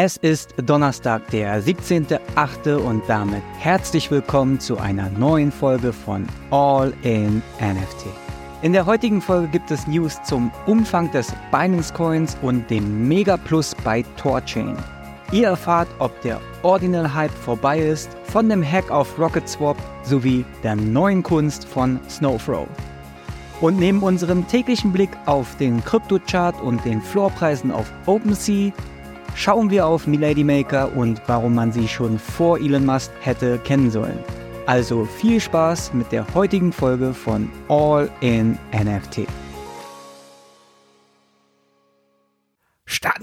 Es ist Donnerstag, der 17.8. und damit herzlich willkommen zu einer neuen Folge von All in NFT. In der heutigen Folge gibt es News zum Umfang des Binance Coins und dem Mega Plus bei Torchain. Ihr erfahrt, ob der Ordinal Hype vorbei ist, von dem Hack auf Rocket Swap sowie der neuen Kunst von Snowthrow. Und neben unserem täglichen Blick auf den Kryptochart und den Floorpreisen auf OpenSea schauen wir auf Milady Maker und warum man sie schon vor Elon Musk hätte kennen sollen. Also viel Spaß mit der heutigen Folge von All in NFT.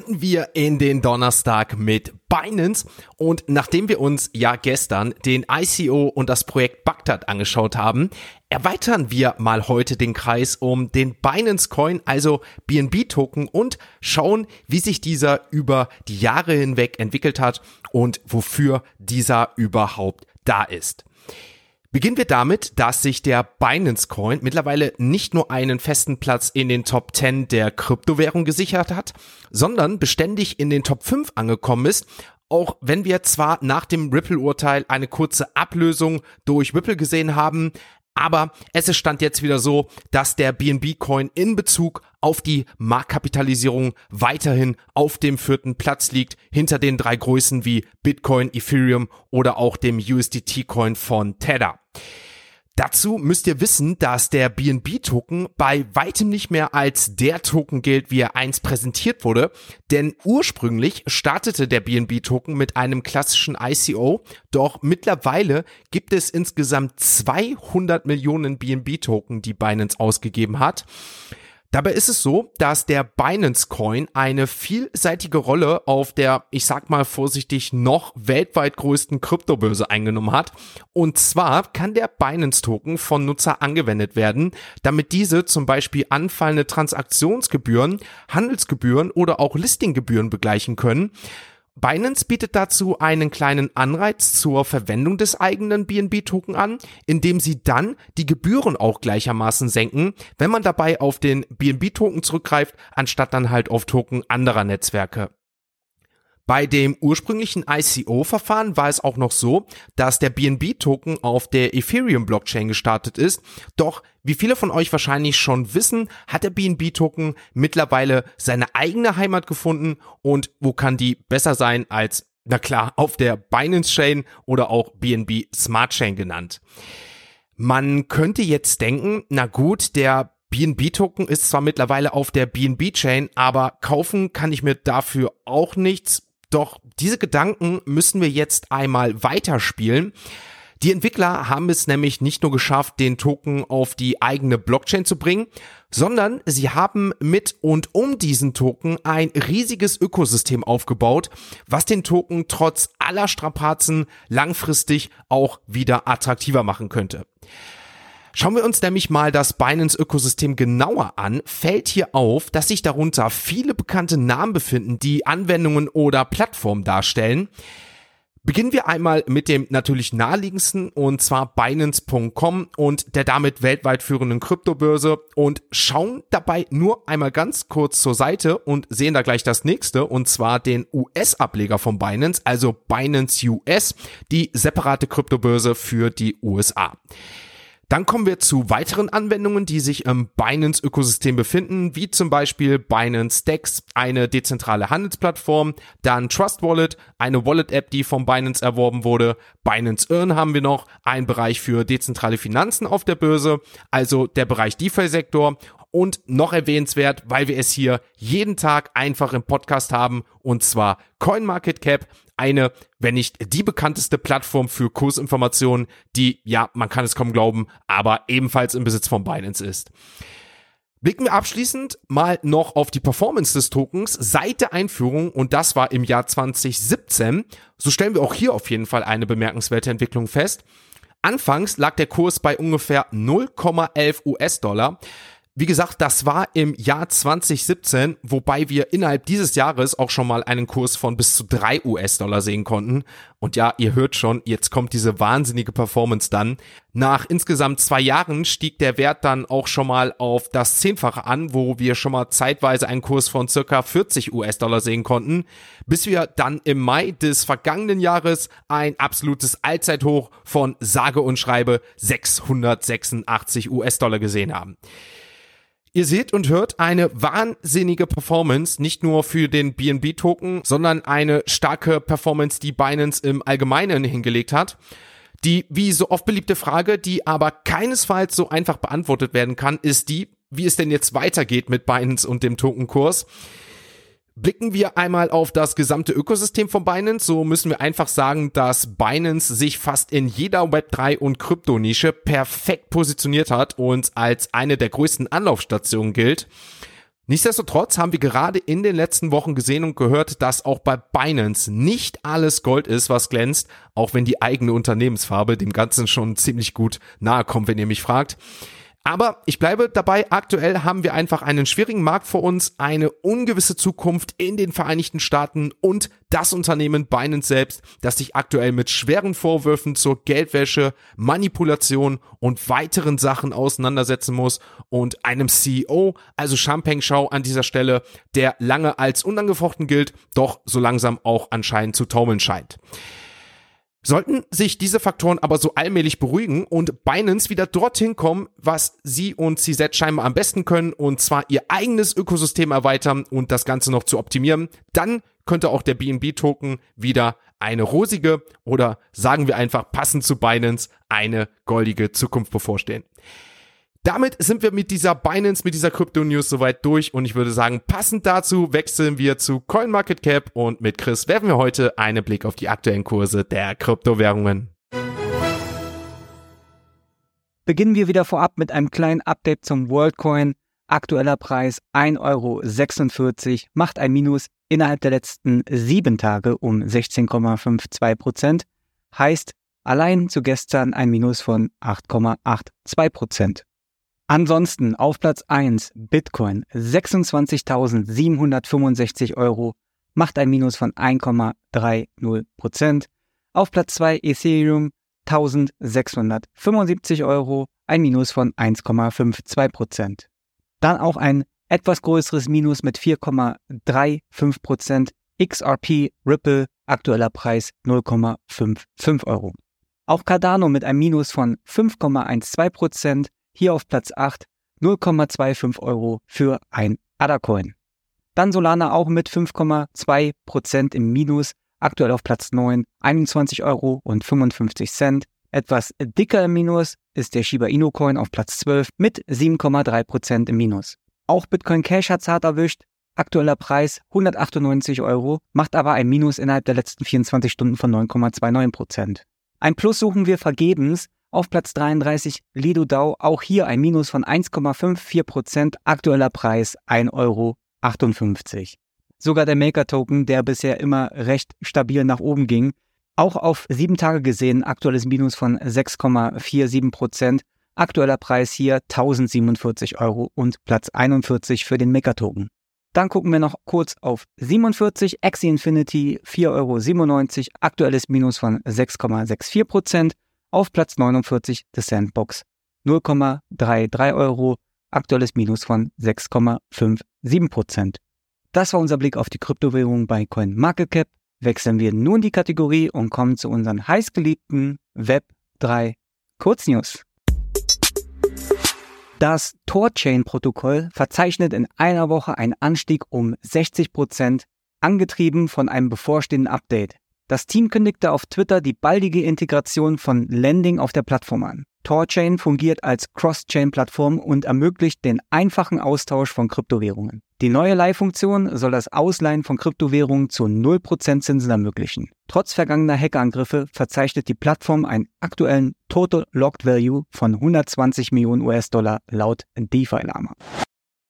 Starten wir in den Donnerstag mit Binance und nachdem wir uns ja gestern den ICO und das Projekt Bagdad angeschaut haben, erweitern wir mal heute den Kreis um den Binance Coin, also BNB Token und schauen, wie sich dieser über die Jahre hinweg entwickelt hat und wofür dieser überhaupt da ist. Beginnen wir damit, dass sich der Binance Coin mittlerweile nicht nur einen festen Platz in den Top 10 der Kryptowährung gesichert hat, sondern beständig in den Top 5 angekommen ist, auch wenn wir zwar nach dem Ripple-Urteil eine kurze Ablösung durch Ripple gesehen haben, aber es ist stand jetzt wieder so, dass der BNB Coin in Bezug auf die Marktkapitalisierung weiterhin auf dem vierten Platz liegt, hinter den drei Größen wie Bitcoin, Ethereum oder auch dem USDT Coin von Tether. Dazu müsst ihr wissen, dass der BNB-Token bei weitem nicht mehr als der Token gilt, wie er einst präsentiert wurde, denn ursprünglich startete der BNB-Token mit einem klassischen ICO, doch mittlerweile gibt es insgesamt 200 Millionen BNB-Token, die Binance ausgegeben hat. Dabei ist es so, dass der Binance Coin eine vielseitige Rolle auf der, ich sag mal vorsichtig, noch weltweit größten Kryptobörse eingenommen hat. Und zwar kann der Binance Token von Nutzer angewendet werden, damit diese zum Beispiel anfallende Transaktionsgebühren, Handelsgebühren oder auch Listinggebühren begleichen können. Binance bietet dazu einen kleinen Anreiz zur Verwendung des eigenen BNB-Token an, indem sie dann die Gebühren auch gleichermaßen senken, wenn man dabei auf den BNB-Token zurückgreift, anstatt dann halt auf Token anderer Netzwerke. Bei dem ursprünglichen ICO-Verfahren war es auch noch so, dass der BNB-Token auf der Ethereum-Blockchain gestartet ist. Doch, wie viele von euch wahrscheinlich schon wissen, hat der BNB-Token mittlerweile seine eigene Heimat gefunden. Und wo kann die besser sein als, na klar, auf der Binance-Chain oder auch BNB Smart Chain genannt. Man könnte jetzt denken, na gut, der BNB-Token ist zwar mittlerweile auf der BNB-Chain, aber kaufen kann ich mir dafür auch nichts. Doch diese Gedanken müssen wir jetzt einmal weiterspielen. Die Entwickler haben es nämlich nicht nur geschafft, den Token auf die eigene Blockchain zu bringen, sondern sie haben mit und um diesen Token ein riesiges Ökosystem aufgebaut, was den Token trotz aller Strapazen langfristig auch wieder attraktiver machen könnte. Schauen wir uns nämlich mal das Binance-Ökosystem genauer an, fällt hier auf, dass sich darunter viele bekannte Namen befinden, die Anwendungen oder Plattformen darstellen. Beginnen wir einmal mit dem natürlich naheliegendsten und zwar Binance.com und der damit weltweit führenden Kryptobörse und schauen dabei nur einmal ganz kurz zur Seite und sehen da gleich das nächste und zwar den US-Ableger von Binance, also Binance US, die separate Kryptobörse für die USA. Dann kommen wir zu weiteren Anwendungen, die sich im Binance-Ökosystem befinden, wie zum Beispiel Binance Dex, eine dezentrale Handelsplattform, dann Trust Wallet, eine Wallet-App, die von Binance erworben wurde, Binance Earn haben wir noch, ein Bereich für dezentrale Finanzen auf der Börse, also der Bereich DeFi-Sektor und noch erwähnenswert, weil wir es hier jeden Tag einfach im Podcast haben, und zwar CoinMarketCap, eine, wenn nicht die bekannteste Plattform für Kursinformationen, die, ja, man kann es kaum glauben, aber ebenfalls im Besitz von Binance ist. Blicken wir abschließend mal noch auf die Performance des Tokens seit der Einführung und das war im Jahr 2017. So stellen wir auch hier auf jeden Fall eine bemerkenswerte Entwicklung fest. Anfangs lag der Kurs bei ungefähr 0,11 US-Dollar. Wie gesagt, das war im Jahr 2017, wobei wir innerhalb dieses Jahres auch schon mal einen Kurs von bis zu drei US-Dollar sehen konnten. Und ja, ihr hört schon, jetzt kommt diese wahnsinnige Performance dann. Nach insgesamt zwei Jahren stieg der Wert dann auch schon mal auf das Zehnfache an, wo wir schon mal zeitweise einen Kurs von circa 40 US-Dollar sehen konnten, bis wir dann im Mai des vergangenen Jahres ein absolutes Allzeithoch von sage und schreibe 686 US-Dollar gesehen haben. Ihr seht und hört eine wahnsinnige Performance, nicht nur für den BNB-Token, sondern eine starke Performance, die Binance im Allgemeinen hingelegt hat. Die wie so oft beliebte Frage, die aber keinesfalls so einfach beantwortet werden kann, ist die, wie es denn jetzt weitergeht mit Binance und dem Tokenkurs. Blicken wir einmal auf das gesamte Ökosystem von Binance, so müssen wir einfach sagen, dass Binance sich fast in jeder Web3 und Kryptonische perfekt positioniert hat und als eine der größten Anlaufstationen gilt. Nichtsdestotrotz haben wir gerade in den letzten Wochen gesehen und gehört, dass auch bei Binance nicht alles Gold ist, was glänzt, auch wenn die eigene Unternehmensfarbe dem Ganzen schon ziemlich gut nahe kommt, wenn ihr mich fragt. Aber ich bleibe dabei, aktuell haben wir einfach einen schwierigen Markt vor uns, eine ungewisse Zukunft in den Vereinigten Staaten und das Unternehmen Binance selbst, das sich aktuell mit schweren Vorwürfen zur Geldwäsche, Manipulation und weiteren Sachen auseinandersetzen muss und einem CEO, also Champagne Shao an dieser Stelle, der lange als unangefochten gilt, doch so langsam auch anscheinend zu taumeln scheint. Sollten sich diese Faktoren aber so allmählich beruhigen und Binance wieder dorthin kommen, was sie und CZ scheinbar am besten können, und zwar ihr eigenes Ökosystem erweitern und das Ganze noch zu optimieren, dann könnte auch der BNB-Token wieder eine rosige oder sagen wir einfach passend zu Binance eine goldige Zukunft bevorstehen. Damit sind wir mit dieser Binance, mit dieser Crypto-News soweit durch und ich würde sagen, passend dazu wechseln wir zu CoinMarketCap und mit Chris werfen wir heute einen Blick auf die aktuellen Kurse der Kryptowährungen. Beginnen wir wieder vorab mit einem kleinen Update zum WorldCoin. Aktueller Preis 1,46 Euro, macht ein Minus innerhalb der letzten sieben Tage um 16,52 Prozent. Heißt, allein zu gestern ein Minus von 8,82 Prozent. Ansonsten auf Platz 1 Bitcoin 26.765 Euro, macht ein Minus von 1,30%. Auf Platz 2 Ethereum 1675 Euro, ein Minus von 1,52%. Dann auch ein etwas größeres Minus mit 4,35%. XRP Ripple, aktueller Preis 0,55 Euro. Auch Cardano mit einem Minus von 5,12%, hier auf Platz 8 0,25 Euro für ein ADA-Coin. Dann Solana auch mit 5,2% im Minus, aktuell auf Platz 9 21 Euro und 55 Cent. Etwas dicker im Minus ist der Shiba Inu Coin auf Platz 12 mit 7,3% im Minus. Auch Bitcoin Cash hat's hart erwischt. Aktueller Preis 198 Euro, macht aber ein Minus innerhalb der letzten 24 Stunden von 9,29%. Ein Plus suchen wir vergebens, auf Platz 33 Lido DAO, auch hier ein Minus von 1,54%, aktueller Preis 1,58 Euro. Sogar der Maker-Token, der bisher immer recht stabil nach oben ging, auch auf sieben Tage gesehen, aktuelles Minus von 6,47%, aktueller Preis hier 1047 Euro und Platz 41 für den Maker-Token. Dann gucken wir noch kurz auf 47, Axie Infinity 4,97 Euro, aktuelles Minus von 6,64%, auf Platz 49 The Sandbox 0,33 Euro, aktuelles Minus von 6,57 Prozent. Das war unser Blick auf die Kryptowährung bei CoinMarketCap. Wechseln wir nun die Kategorie und kommen zu unseren heißgeliebten Web 3 Kurznews. Das Torchain-Protokoll verzeichnet in einer Woche einen Anstieg um 60%, Prozent, angetrieben von einem bevorstehenden Update. Das Team kündigte auf Twitter die baldige Integration von Lending auf der Plattform an. Torchain fungiert als Cross-Chain-Plattform und ermöglicht den einfachen Austausch von Kryptowährungen. Die neue Leihfunktion soll das Ausleihen von Kryptowährungen zu 0% Zinsen ermöglichen. Trotz vergangener Hackerangriffe verzeichnet die Plattform einen aktuellen Total Locked Value von 120 Millionen US-Dollar laut DeFi-Lama.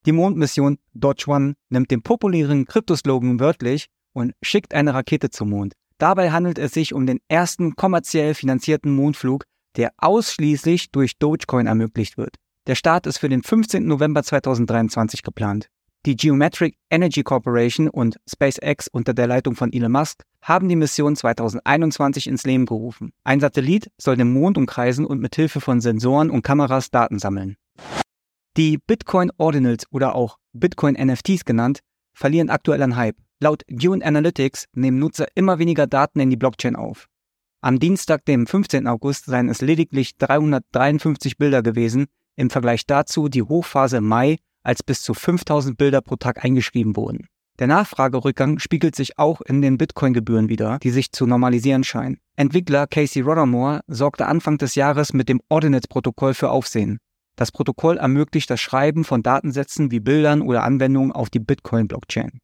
Die Mondmission Dodge One nimmt den populären Kryptoslogan wörtlich und schickt eine Rakete zum Mond. Dabei handelt es sich um den ersten kommerziell finanzierten Mondflug, der ausschließlich durch Dogecoin ermöglicht wird. Der Start ist für den 15. November 2023 geplant. Die Geometric Energy Corporation und SpaceX unter der Leitung von Elon Musk haben die Mission 2021 ins Leben gerufen. Ein Satellit soll den Mond umkreisen und mit Hilfe von Sensoren und Kameras Daten sammeln. Die Bitcoin Ordinals oder auch Bitcoin NFTs genannt, verlieren aktuell an Hype. Laut Dune Analytics nehmen Nutzer immer weniger Daten in die Blockchain auf. Am Dienstag, dem 15. August, seien es lediglich 353 Bilder gewesen, im Vergleich dazu die Hochphase im Mai, als bis zu 5000 Bilder pro Tag eingeschrieben wurden. Der Nachfragerückgang spiegelt sich auch in den Bitcoin-Gebühren wieder, die sich zu normalisieren scheinen. Entwickler Casey Rothermore sorgte Anfang des Jahres mit dem Ordinate-Protokoll für Aufsehen. Das Protokoll ermöglicht das Schreiben von Datensätzen wie Bildern oder Anwendungen auf die Bitcoin-Blockchain.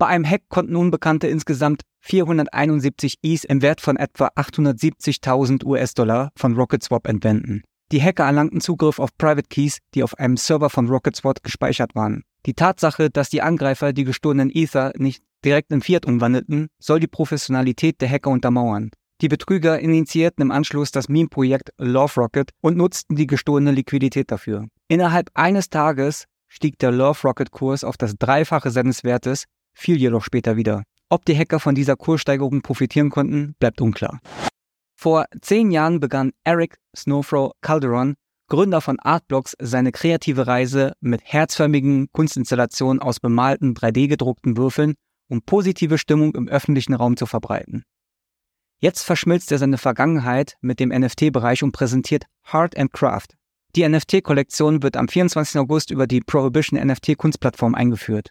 Bei einem Hack konnten Unbekannte insgesamt 471 ETH im Wert von etwa 870.000 US-Dollar von RocketSwap entwenden. Die Hacker erlangten Zugriff auf Private Keys, die auf einem Server von RocketSwap gespeichert waren. Die Tatsache, dass die Angreifer die gestohlenen Ether nicht direkt in Fiat umwandelten, soll die Professionalität der Hacker untermauern. Die Betrüger initiierten im Anschluss das Meme-Projekt Love Rocket und nutzten die gestohlene Liquidität dafür. Innerhalb eines Tages stieg der Love Rocket Kurs auf das Dreifache seines Wertes, fiel jedoch später wieder. Ob die Hacker von dieser Kurssteigerung profitieren konnten, bleibt unklar. Vor zehn Jahren begann Eric Snowfro Calderon, Gründer von Artblocks, seine kreative Reise mit herzförmigen Kunstinstallationen aus bemalten 3D-gedruckten Würfeln, um positive Stimmung im öffentlichen Raum zu verbreiten. Jetzt verschmilzt er seine Vergangenheit mit dem NFT-Bereich und präsentiert Heart and Craft. Die NFT-Kollektion wird am 24. August über die Prohibition NFT-Kunstplattform eingeführt.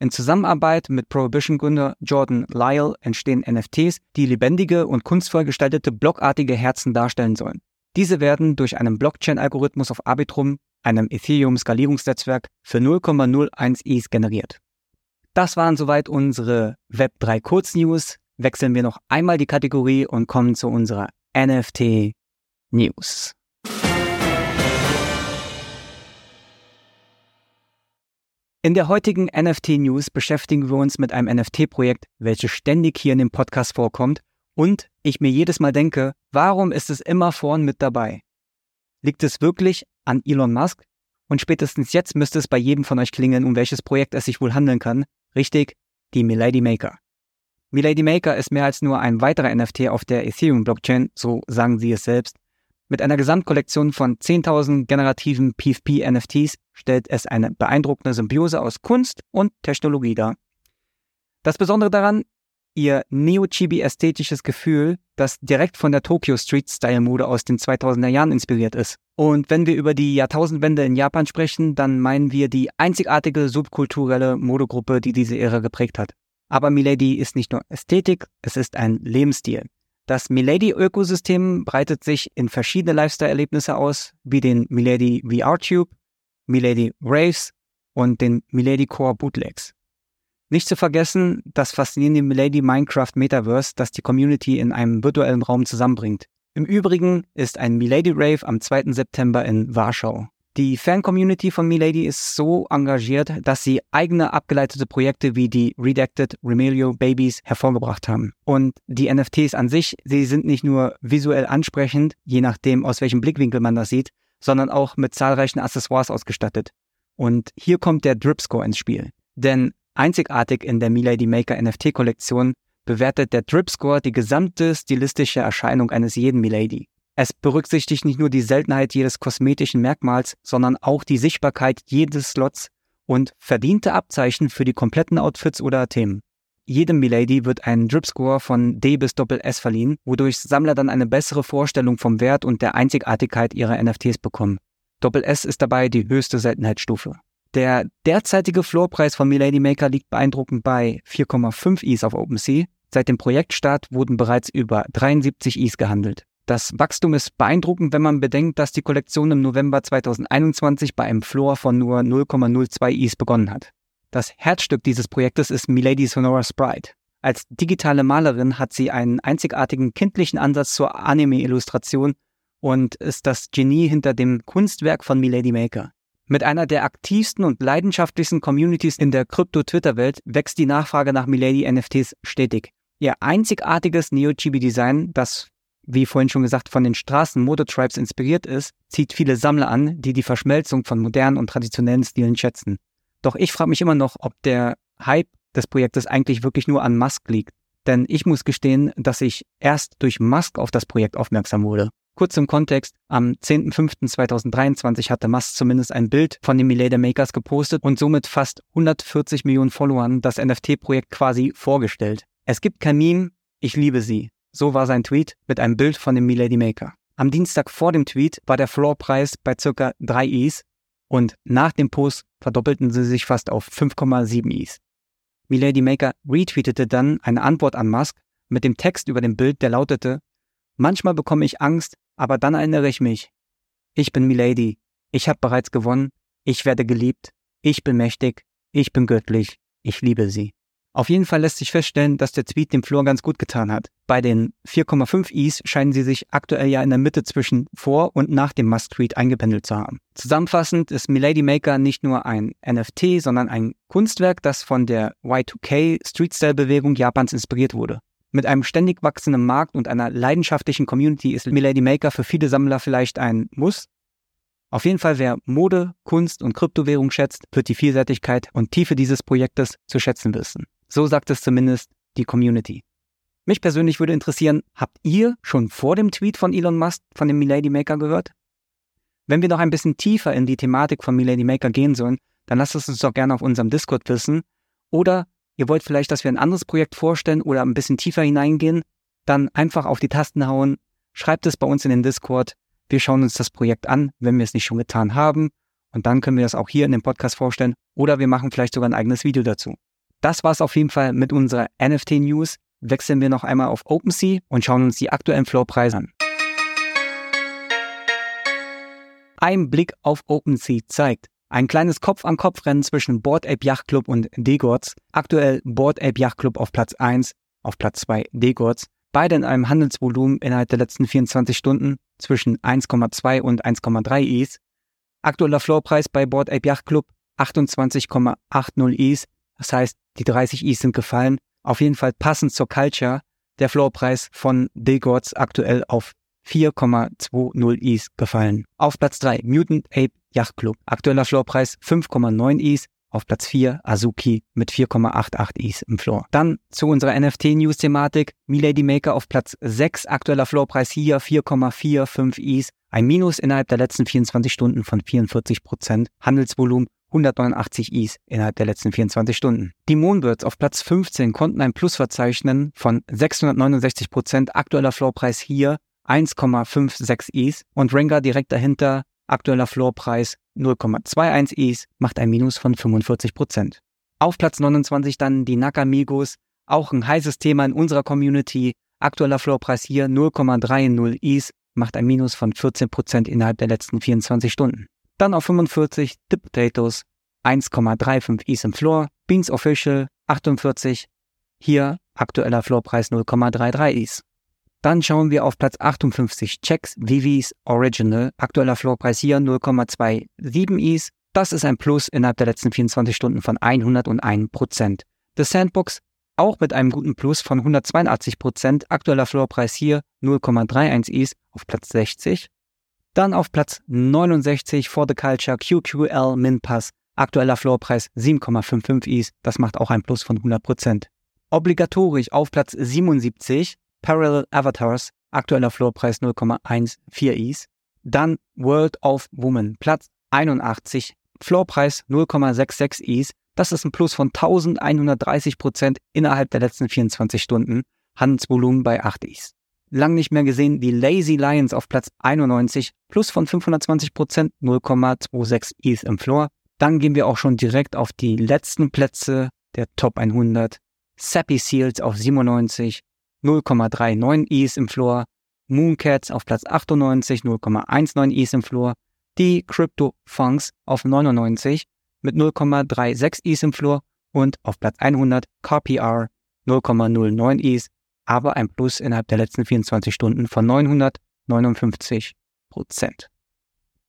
In Zusammenarbeit mit Prohibition-Gründer Jordan Lyle entstehen NFTs, die lebendige und kunstvoll gestaltete blockartige Herzen darstellen sollen. Diese werden durch einen Blockchain-Algorithmus auf Arbitrum, einem Ethereum-Skalierungsnetzwerk, für 0,01 ETH generiert. Das waren soweit unsere Web3 Kurznews wechseln wir noch einmal die Kategorie und kommen zu unserer NFT News. In der heutigen NFT News beschäftigen wir uns mit einem NFT-Projekt, welches ständig hier in dem Podcast vorkommt und ich mir jedes Mal denke, warum ist es immer vorn mit dabei? Liegt es wirklich an Elon Musk? Und spätestens jetzt müsste es bei jedem von euch klingen, um welches Projekt es sich wohl handeln kann. Richtig, die Milady Maker. Milady Maker ist mehr als nur ein weiterer NFT auf der Ethereum-Blockchain, so sagen sie es selbst. Mit einer Gesamtkollektion von 10.000 generativen PFP-NFTs stellt es eine beeindruckende Symbiose aus Kunst und Technologie dar. Das Besondere daran, ihr Neo-Chibi-ästhetisches Gefühl, das direkt von der Tokyo Street-Style-Mode aus den 2000er Jahren inspiriert ist. Und wenn wir über die Jahrtausendwende in Japan sprechen, dann meinen wir die einzigartige subkulturelle Modegruppe, die diese Ära geprägt hat. Aber Milady ist nicht nur Ästhetik, es ist ein Lebensstil. Das Milady-Ökosystem breitet sich in verschiedene Lifestyle-Erlebnisse aus, wie den Milady VR-Tube, Milady Raves und den Milady Core Bootlegs. Nicht zu vergessen, das faszinierende Milady Minecraft Metaverse, das die Community in einem virtuellen Raum zusammenbringt. Im Übrigen ist ein Milady Rave am 2. September in Warschau. Die Fan-Community von Milady ist so engagiert, dass sie eigene abgeleitete Projekte wie die Redacted Remelio Babies hervorgebracht haben. Und die NFTs an sich, sie sind nicht nur visuell ansprechend, je nachdem aus welchem Blickwinkel man das sieht, sondern auch mit zahlreichen Accessoires ausgestattet. Und hier kommt der Drip Score ins Spiel. Denn einzigartig in der Milady Maker NFT-Kollektion bewertet der Drip Score die gesamte stilistische Erscheinung eines jeden Milady. Es berücksichtigt nicht nur die Seltenheit jedes kosmetischen Merkmals, sondern auch die Sichtbarkeit jedes Slots und verdiente Abzeichen für die kompletten Outfits oder Themen. Jedem Milady wird ein Drip-Score von D bis Doppel S verliehen, wodurch Sammler dann eine bessere Vorstellung vom Wert und der Einzigartigkeit ihrer NFTs bekommen. Doppel S ist dabei die höchste Seltenheitsstufe. Der derzeitige Floorpreis von Milady Maker liegt beeindruckend bei 4,5 ETH auf OpenSea. Seit dem Projektstart wurden bereits über 73 ETH gehandelt. Das Wachstum ist beeindruckend, wenn man bedenkt, dass die Kollektion im November 2021 bei einem Floor von nur 0,02 ETH begonnen hat. Das Herzstück dieses Projektes ist Milady Sonora Sprite. Als digitale Malerin hat sie einen einzigartigen kindlichen Ansatz zur Anime-Illustration und ist das Genie hinter dem Kunstwerk von Milady Maker. Mit einer der aktivsten und leidenschaftlichsten Communities in der Krypto-Twitter-Welt wächst die Nachfrage nach Milady NFTs stetig. Ihr einzigartiges Neo-Chibi-Design, das wie vorhin schon gesagt, von den Straßen Motor-Tribes inspiriert ist, zieht viele Sammler an, die die Verschmelzung von modernen und traditionellen Stilen schätzen. Doch ich frage mich immer noch, ob der Hype des Projektes eigentlich wirklich nur an Musk liegt. Denn ich muss gestehen, dass ich erst durch Musk auf das Projekt aufmerksam wurde. Kurz zum Kontext, am 10.05.2023 hatte Musk zumindest ein Bild von den Milady Makers gepostet und somit fast 140 Millionen Followern das NFT-Projekt quasi vorgestellt. Es gibt kein Meme, ich liebe sie. So war sein Tweet mit einem Bild von dem Milady Maker. Am Dienstag vor dem Tweet war der Floorpreis bei circa 3 Is und nach dem Post verdoppelten sie sich fast auf 5,7 Is. Milady Maker retweetete dann eine Antwort an Musk mit dem Text über dem Bild, der lautete, Manchmal bekomme ich Angst, aber dann erinnere ich mich. Ich bin Milady. Ich habe bereits gewonnen. Ich werde geliebt. Ich bin mächtig. Ich bin göttlich. Ich liebe sie. Auf jeden Fall lässt sich feststellen, dass der Tweet dem Floor ganz gut getan hat. Bei den 4,5 Is scheinen sie sich aktuell ja in der Mitte zwischen vor und nach dem Must-Tweet eingependelt zu haben. Zusammenfassend ist Milady Maker nicht nur ein NFT, sondern ein Kunstwerk, das von der Y2K Street-Style-Bewegung Japans inspiriert wurde. Mit einem ständig wachsenden Markt und einer leidenschaftlichen Community ist Milady Maker für viele Sammler vielleicht ein Muss. Auf jeden Fall, wer Mode, Kunst und Kryptowährung schätzt, wird die Vielseitigkeit und Tiefe dieses Projektes zu schätzen wissen. So sagt es zumindest die Community. Mich persönlich würde interessieren, habt ihr schon vor dem Tweet von Elon Musk von dem Milady Maker gehört? Wenn wir noch ein bisschen tiefer in die Thematik von Milady Maker gehen sollen, dann lasst es uns doch gerne auf unserem Discord wissen. Oder ihr wollt vielleicht, dass wir ein anderes Projekt vorstellen oder ein bisschen tiefer hineingehen, dann einfach auf die Tasten hauen, schreibt es bei uns in den Discord. Wir schauen uns das Projekt an, wenn wir es nicht schon getan haben. Und dann können wir das auch hier in dem Podcast vorstellen oder wir machen vielleicht sogar ein eigenes Video dazu. Das war's auf jeden Fall mit unserer NFT-News. Wechseln wir noch einmal auf OpenSea und schauen uns die aktuellen Floorpreise an. Ein Blick auf OpenSea zeigt, ein kleines Kopf-an-Kopf-Rennen zwischen Board Ape Yacht Club und Degords. Aktuell Board Ape Yacht Club auf Platz 1, auf Platz 2 Degords. Beide in einem Handelsvolumen innerhalb der letzten 24 Stunden zwischen 1,2 und 1,3 Is. Aktueller Floorpreis bei Board Ape Yacht Club 28,80 Is. Das heißt, die 30 Is sind gefallen. Auf jeden Fall passend zur Culture. Der Floorpreis von Degords aktuell auf 4,20 Is gefallen. Auf Platz 3 Mutant Ape Yacht Club. Aktueller Floorpreis 5,9 Is. Auf Platz 4 Azuki mit 4,88 Is im Floor. Dann zu unserer NFT-News-Thematik. Milady Maker auf Platz 6. Aktueller Floorpreis hier 4,45 Is. Ein Minus innerhalb der letzten 24 Stunden von 44 Prozent. Handelsvolumen 189 Is innerhalb der letzten 24 Stunden. Die Moonbirds auf Platz 15 konnten ein Plus verzeichnen von 669 Prozent. Aktueller Floorpreis hier 1,56 Is und Rengar direkt dahinter Aktueller Floorpreis 0,21 Is macht ein Minus von 45 Prozent. Auf Platz 29 dann die Nakamigos, auch ein heißes Thema in unserer Community. Aktueller Floorpreis hier 0,30 Is macht ein Minus von 14 Prozent innerhalb der letzten 24 Stunden. Dann auf 45 The Potatoes 1,35 Is im Floor, Beans Official 48, hier aktueller Floorpreis 0,33 Is. Dann schauen wir auf Platz 58 Checks Vivis Original. Aktueller Floorpreis hier 0,27 Is. Das ist ein Plus innerhalb der letzten 24 Stunden von 101%. The Sandbox auch mit einem guten Plus von 182%. Aktueller Floorpreis hier 0,31 Is auf Platz 60. Dann auf Platz 69 For the Culture QQL Min Pass. Aktueller Floorpreis 7,55 Is. Das macht auch ein Plus von 100%. Obligatorisch auf Platz 77 Parallel Avatars, aktueller Floorpreis 0,14 Is. Dann World of Woman, Platz 81, Floorpreis 0,66 Is. Das ist ein Plus von 1130 Prozent innerhalb der letzten 24 Stunden. Handelsvolumen bei 8 Is. Lang nicht mehr gesehen, die Lazy Lions auf Platz 91, Plus von 520 Prozent, 0,26 Is im Floor. Dann gehen wir auch schon direkt auf die letzten Plätze der Top 100. Sappy Seals auf 97, 0,39 Is im Floor, Mooncats auf Platz 98, 0,19 Is im Floor, die Crypto Funks auf 99 mit 0,36 Is im Floor und auf Platz 100 KPR 0,09 Is, aber ein Plus innerhalb der letzten 24 Stunden von 959 Prozent.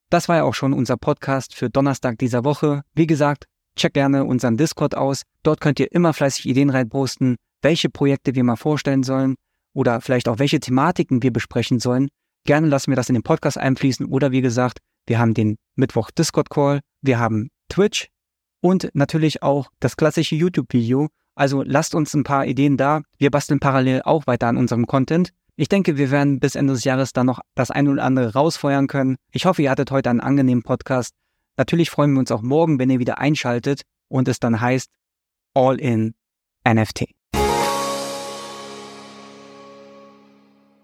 Das war ja auch schon unser Podcast für Donnerstag dieser Woche. Wie gesagt, check gerne unseren Discord aus. Dort könnt ihr immer fleißig Ideen reinposten welche Projekte wir mal vorstellen sollen. oder vielleicht auch welche Thematiken wir besprechen sollen, gerne lassen wir das in den Podcast einfließen oder wie gesagt, wir haben den Mittwoch Discord Call, wir haben Twitch und natürlich auch das klassische YouTube-Video. Also lasst uns ein paar Ideen da. Wir basteln parallel auch weiter an unserem Content. Ich denke, wir werden bis Ende des Jahres dann noch das eine oder andere rausfeuern können. Ich hoffe, ihr hattet heute einen angenehmen Podcast. Natürlich freuen wir uns auch morgen, wenn ihr wieder einschaltet und es dann heißt All in NFT.